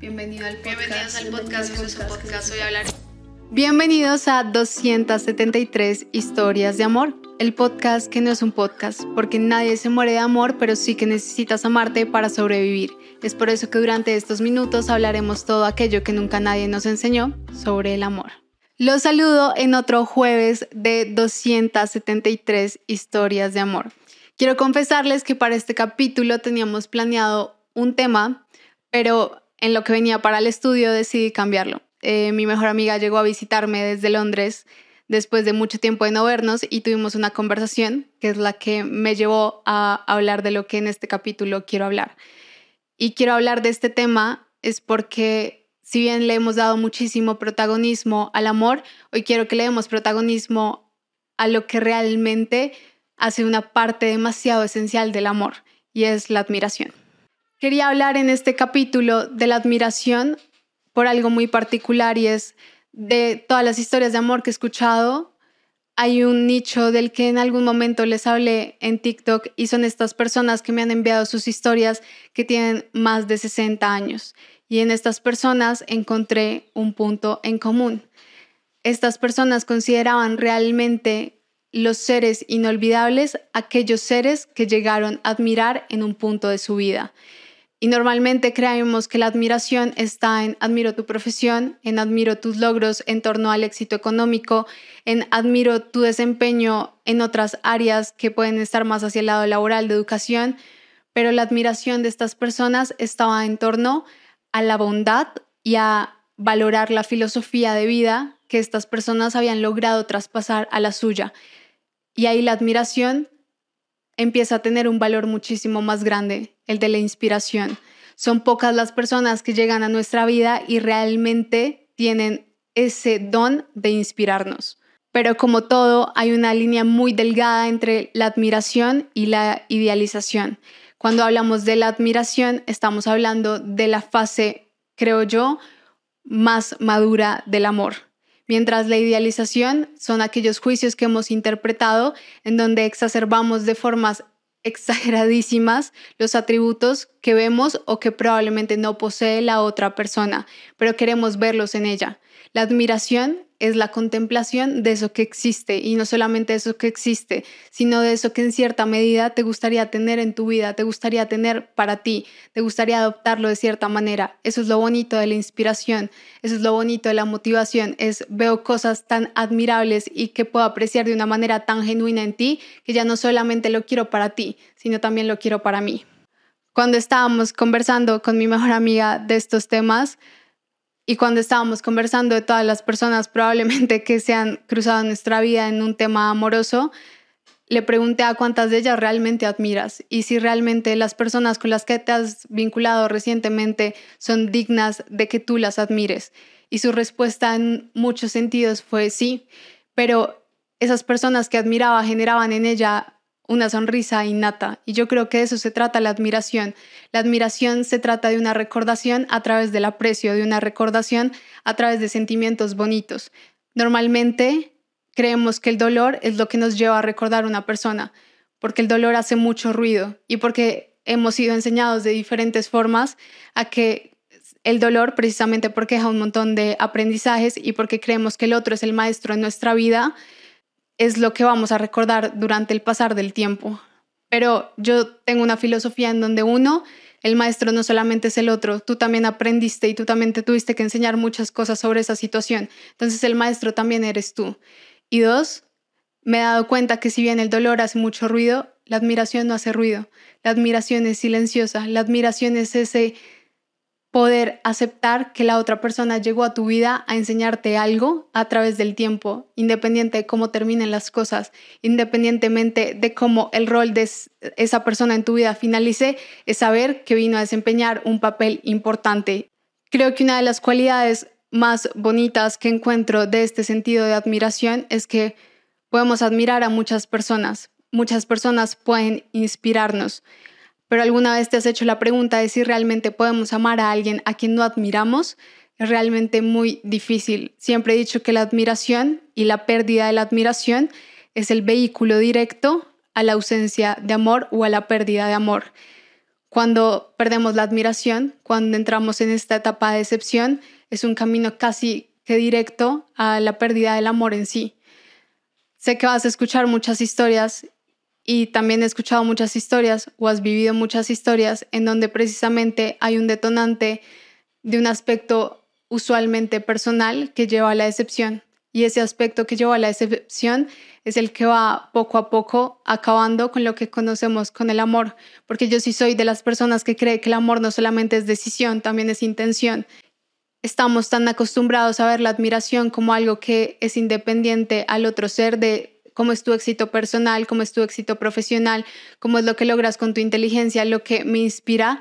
Bienvenido al podcast. Bienvenidos al podcast, eso es un podcast, hoy hablar. Bienvenidos a 273 historias de amor, el podcast que no es un podcast, porque nadie se muere de amor, pero sí que necesitas amarte para sobrevivir. Es por eso que durante estos minutos hablaremos todo aquello que nunca nadie nos enseñó sobre el amor. Los saludo en otro jueves de 273 historias de amor. Quiero confesarles que para este capítulo teníamos planeado un tema, pero en lo que venía para el estudio decidí cambiarlo. Eh, mi mejor amiga llegó a visitarme desde Londres después de mucho tiempo de no vernos y tuvimos una conversación que es la que me llevó a hablar de lo que en este capítulo quiero hablar. Y quiero hablar de este tema es porque si bien le hemos dado muchísimo protagonismo al amor, hoy quiero que le demos protagonismo a lo que realmente hace una parte demasiado esencial del amor y es la admiración. Quería hablar en este capítulo de la admiración por algo muy particular y es de todas las historias de amor que he escuchado. Hay un nicho del que en algún momento les hablé en TikTok y son estas personas que me han enviado sus historias que tienen más de 60 años. Y en estas personas encontré un punto en común. Estas personas consideraban realmente los seres inolvidables aquellos seres que llegaron a admirar en un punto de su vida. Y normalmente creemos que la admiración está en admiro tu profesión, en admiro tus logros en torno al éxito económico, en admiro tu desempeño en otras áreas que pueden estar más hacia el lado laboral de educación, pero la admiración de estas personas estaba en torno a la bondad y a valorar la filosofía de vida que estas personas habían logrado traspasar a la suya. Y ahí la admiración empieza a tener un valor muchísimo más grande, el de la inspiración. Son pocas las personas que llegan a nuestra vida y realmente tienen ese don de inspirarnos. Pero como todo, hay una línea muy delgada entre la admiración y la idealización. Cuando hablamos de la admiración, estamos hablando de la fase, creo yo, más madura del amor mientras la idealización son aquellos juicios que hemos interpretado en donde exacerbamos de formas exageradísimas los atributos que vemos o que probablemente no posee la otra persona, pero queremos verlos en ella. La admiración es la contemplación de eso que existe y no solamente de eso que existe, sino de eso que en cierta medida te gustaría tener en tu vida, te gustaría tener para ti, te gustaría adoptarlo de cierta manera. Eso es lo bonito de la inspiración, eso es lo bonito de la motivación, es veo cosas tan admirables y que puedo apreciar de una manera tan genuina en ti que ya no solamente lo quiero para ti, sino también lo quiero para mí. Cuando estábamos conversando con mi mejor amiga de estos temas, y cuando estábamos conversando de todas las personas probablemente que se han cruzado en nuestra vida en un tema amoroso, le pregunté a cuántas de ellas realmente admiras y si realmente las personas con las que te has vinculado recientemente son dignas de que tú las admires. Y su respuesta en muchos sentidos fue sí, pero esas personas que admiraba generaban en ella una sonrisa innata. Y yo creo que de eso se trata la admiración. La admiración se trata de una recordación a través del aprecio, de una recordación a través de sentimientos bonitos. Normalmente creemos que el dolor es lo que nos lleva a recordar a una persona, porque el dolor hace mucho ruido y porque hemos sido enseñados de diferentes formas a que el dolor, precisamente porque deja un montón de aprendizajes y porque creemos que el otro es el maestro en nuestra vida, es lo que vamos a recordar durante el pasar del tiempo. Pero yo tengo una filosofía en donde uno, el maestro no solamente es el otro, tú también aprendiste y tú también te tuviste que enseñar muchas cosas sobre esa situación. Entonces el maestro también eres tú. Y dos, me he dado cuenta que si bien el dolor hace mucho ruido, la admiración no hace ruido. La admiración es silenciosa. La admiración es ese poder aceptar que la otra persona llegó a tu vida a enseñarte algo a través del tiempo, independiente de cómo terminen las cosas, independientemente de cómo el rol de esa persona en tu vida finalice, es saber que vino a desempeñar un papel importante. Creo que una de las cualidades más bonitas que encuentro de este sentido de admiración es que podemos admirar a muchas personas. Muchas personas pueden inspirarnos pero alguna vez te has hecho la pregunta de si realmente podemos amar a alguien a quien no admiramos, es realmente muy difícil. Siempre he dicho que la admiración y la pérdida de la admiración es el vehículo directo a la ausencia de amor o a la pérdida de amor. Cuando perdemos la admiración, cuando entramos en esta etapa de decepción, es un camino casi que directo a la pérdida del amor en sí. Sé que vas a escuchar muchas historias y también he escuchado muchas historias o has vivido muchas historias en donde precisamente hay un detonante de un aspecto usualmente personal que lleva a la decepción. Y ese aspecto que lleva a la decepción es el que va poco a poco acabando con lo que conocemos con el amor, porque yo sí soy de las personas que cree que el amor no solamente es decisión, también es intención. Estamos tan acostumbrados a ver la admiración como algo que es independiente al otro ser de cómo es tu éxito personal, cómo es tu éxito profesional, cómo es lo que logras con tu inteligencia, lo que me inspira,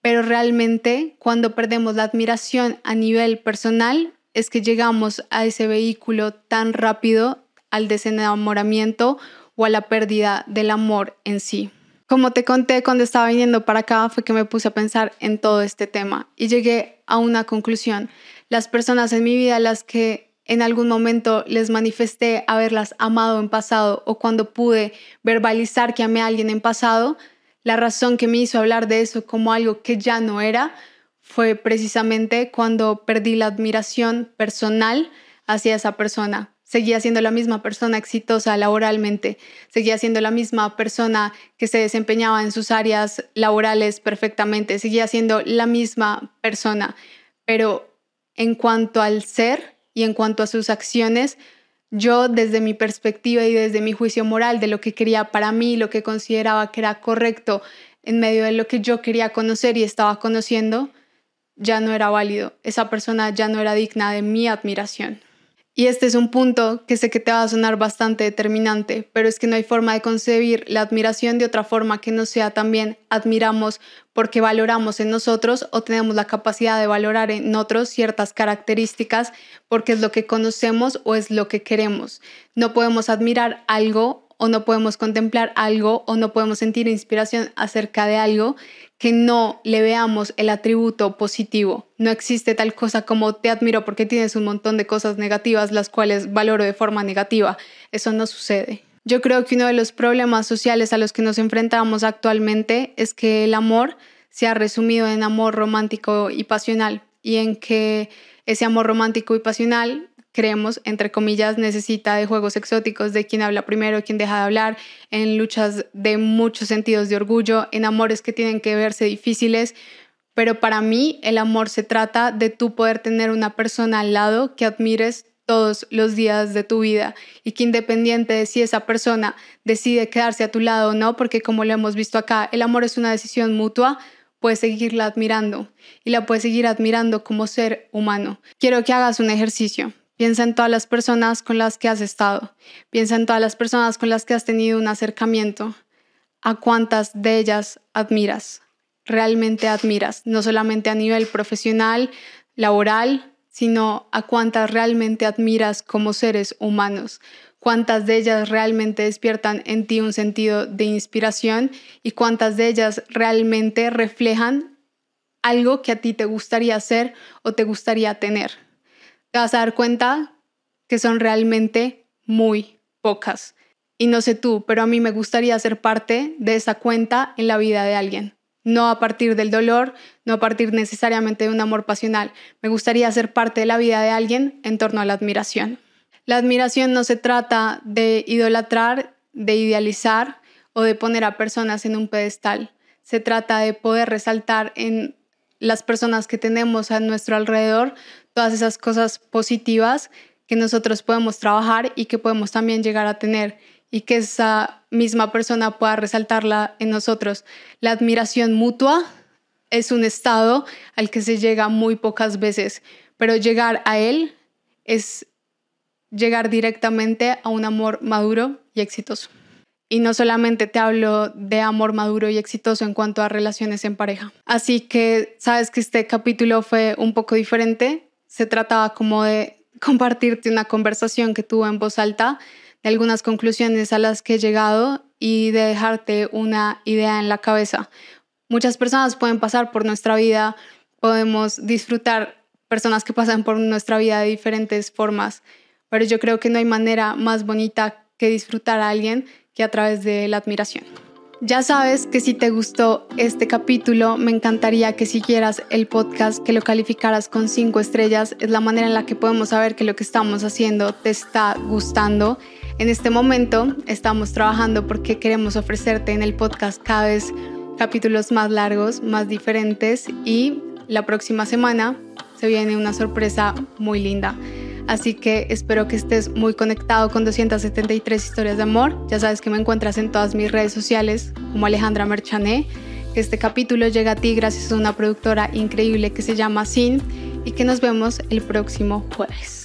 pero realmente cuando perdemos la admiración a nivel personal es que llegamos a ese vehículo tan rápido al desenamoramiento o a la pérdida del amor en sí. Como te conté cuando estaba viniendo para acá fue que me puse a pensar en todo este tema y llegué a una conclusión. Las personas en mi vida las que en algún momento les manifesté haberlas amado en pasado o cuando pude verbalizar que amé a alguien en pasado, la razón que me hizo hablar de eso como algo que ya no era fue precisamente cuando perdí la admiración personal hacia esa persona. Seguía siendo la misma persona exitosa laboralmente, seguía siendo la misma persona que se desempeñaba en sus áreas laborales perfectamente, seguía siendo la misma persona, pero en cuanto al ser y en cuanto a sus acciones, yo desde mi perspectiva y desde mi juicio moral de lo que quería para mí, lo que consideraba que era correcto en medio de lo que yo quería conocer y estaba conociendo, ya no era válido. Esa persona ya no era digna de mi admiración. Y este es un punto que sé que te va a sonar bastante determinante, pero es que no hay forma de concebir la admiración de otra forma que no sea también admiramos porque valoramos en nosotros o tenemos la capacidad de valorar en otros ciertas características porque es lo que conocemos o es lo que queremos. No podemos admirar algo o no podemos contemplar algo o no podemos sentir inspiración acerca de algo que no le veamos el atributo positivo. No existe tal cosa como te admiro porque tienes un montón de cosas negativas las cuales valoro de forma negativa. Eso no sucede. Yo creo que uno de los problemas sociales a los que nos enfrentamos actualmente es que el amor se ha resumido en amor romántico y pasional y en que ese amor romántico y pasional creemos, entre comillas, necesita de juegos exóticos, de quien habla primero, quien deja de hablar, en luchas de muchos sentidos de orgullo, en amores que tienen que verse difíciles. Pero para mí el amor se trata de tú poder tener una persona al lado que admires todos los días de tu vida y que independiente de si esa persona decide quedarse a tu lado o no, porque como lo hemos visto acá, el amor es una decisión mutua, puedes seguirla admirando y la puedes seguir admirando como ser humano. Quiero que hagas un ejercicio. Piensa en todas las personas con las que has estado. Piensa en todas las personas con las que has tenido un acercamiento. ¿A cuántas de ellas admiras? Realmente admiras, no solamente a nivel profesional, laboral, sino a cuántas realmente admiras como seres humanos. Cuántas de ellas realmente despiertan en ti un sentido de inspiración y cuántas de ellas realmente reflejan algo que a ti te gustaría hacer o te gustaría tener te vas a dar cuenta que son realmente muy pocas. Y no sé tú, pero a mí me gustaría ser parte de esa cuenta en la vida de alguien. No a partir del dolor, no a partir necesariamente de un amor pasional. Me gustaría ser parte de la vida de alguien en torno a la admiración. La admiración no se trata de idolatrar, de idealizar o de poner a personas en un pedestal. Se trata de poder resaltar en las personas que tenemos a nuestro alrededor todas esas cosas positivas que nosotros podemos trabajar y que podemos también llegar a tener y que esa misma persona pueda resaltarla en nosotros. La admiración mutua es un estado al que se llega muy pocas veces, pero llegar a él es llegar directamente a un amor maduro y exitoso. Y no solamente te hablo de amor maduro y exitoso en cuanto a relaciones en pareja. Así que sabes que este capítulo fue un poco diferente se trataba como de compartirte una conversación que tuve en voz alta, de algunas conclusiones a las que he llegado y de dejarte una idea en la cabeza. Muchas personas pueden pasar por nuestra vida, podemos disfrutar personas que pasan por nuestra vida de diferentes formas, pero yo creo que no hay manera más bonita que disfrutar a alguien a través de la admiración. Ya sabes que si te gustó este capítulo, me encantaría que siguieras el podcast, que lo calificaras con cinco estrellas. Es la manera en la que podemos saber que lo que estamos haciendo te está gustando. En este momento estamos trabajando porque queremos ofrecerte en el podcast cada vez capítulos más largos, más diferentes y la próxima semana se viene una sorpresa muy linda. Así que espero que estés muy conectado con 273 historias de amor. Ya sabes que me encuentras en todas mis redes sociales como Alejandra Merchané. Este capítulo llega a ti gracias a una productora increíble que se llama Sin y que nos vemos el próximo jueves.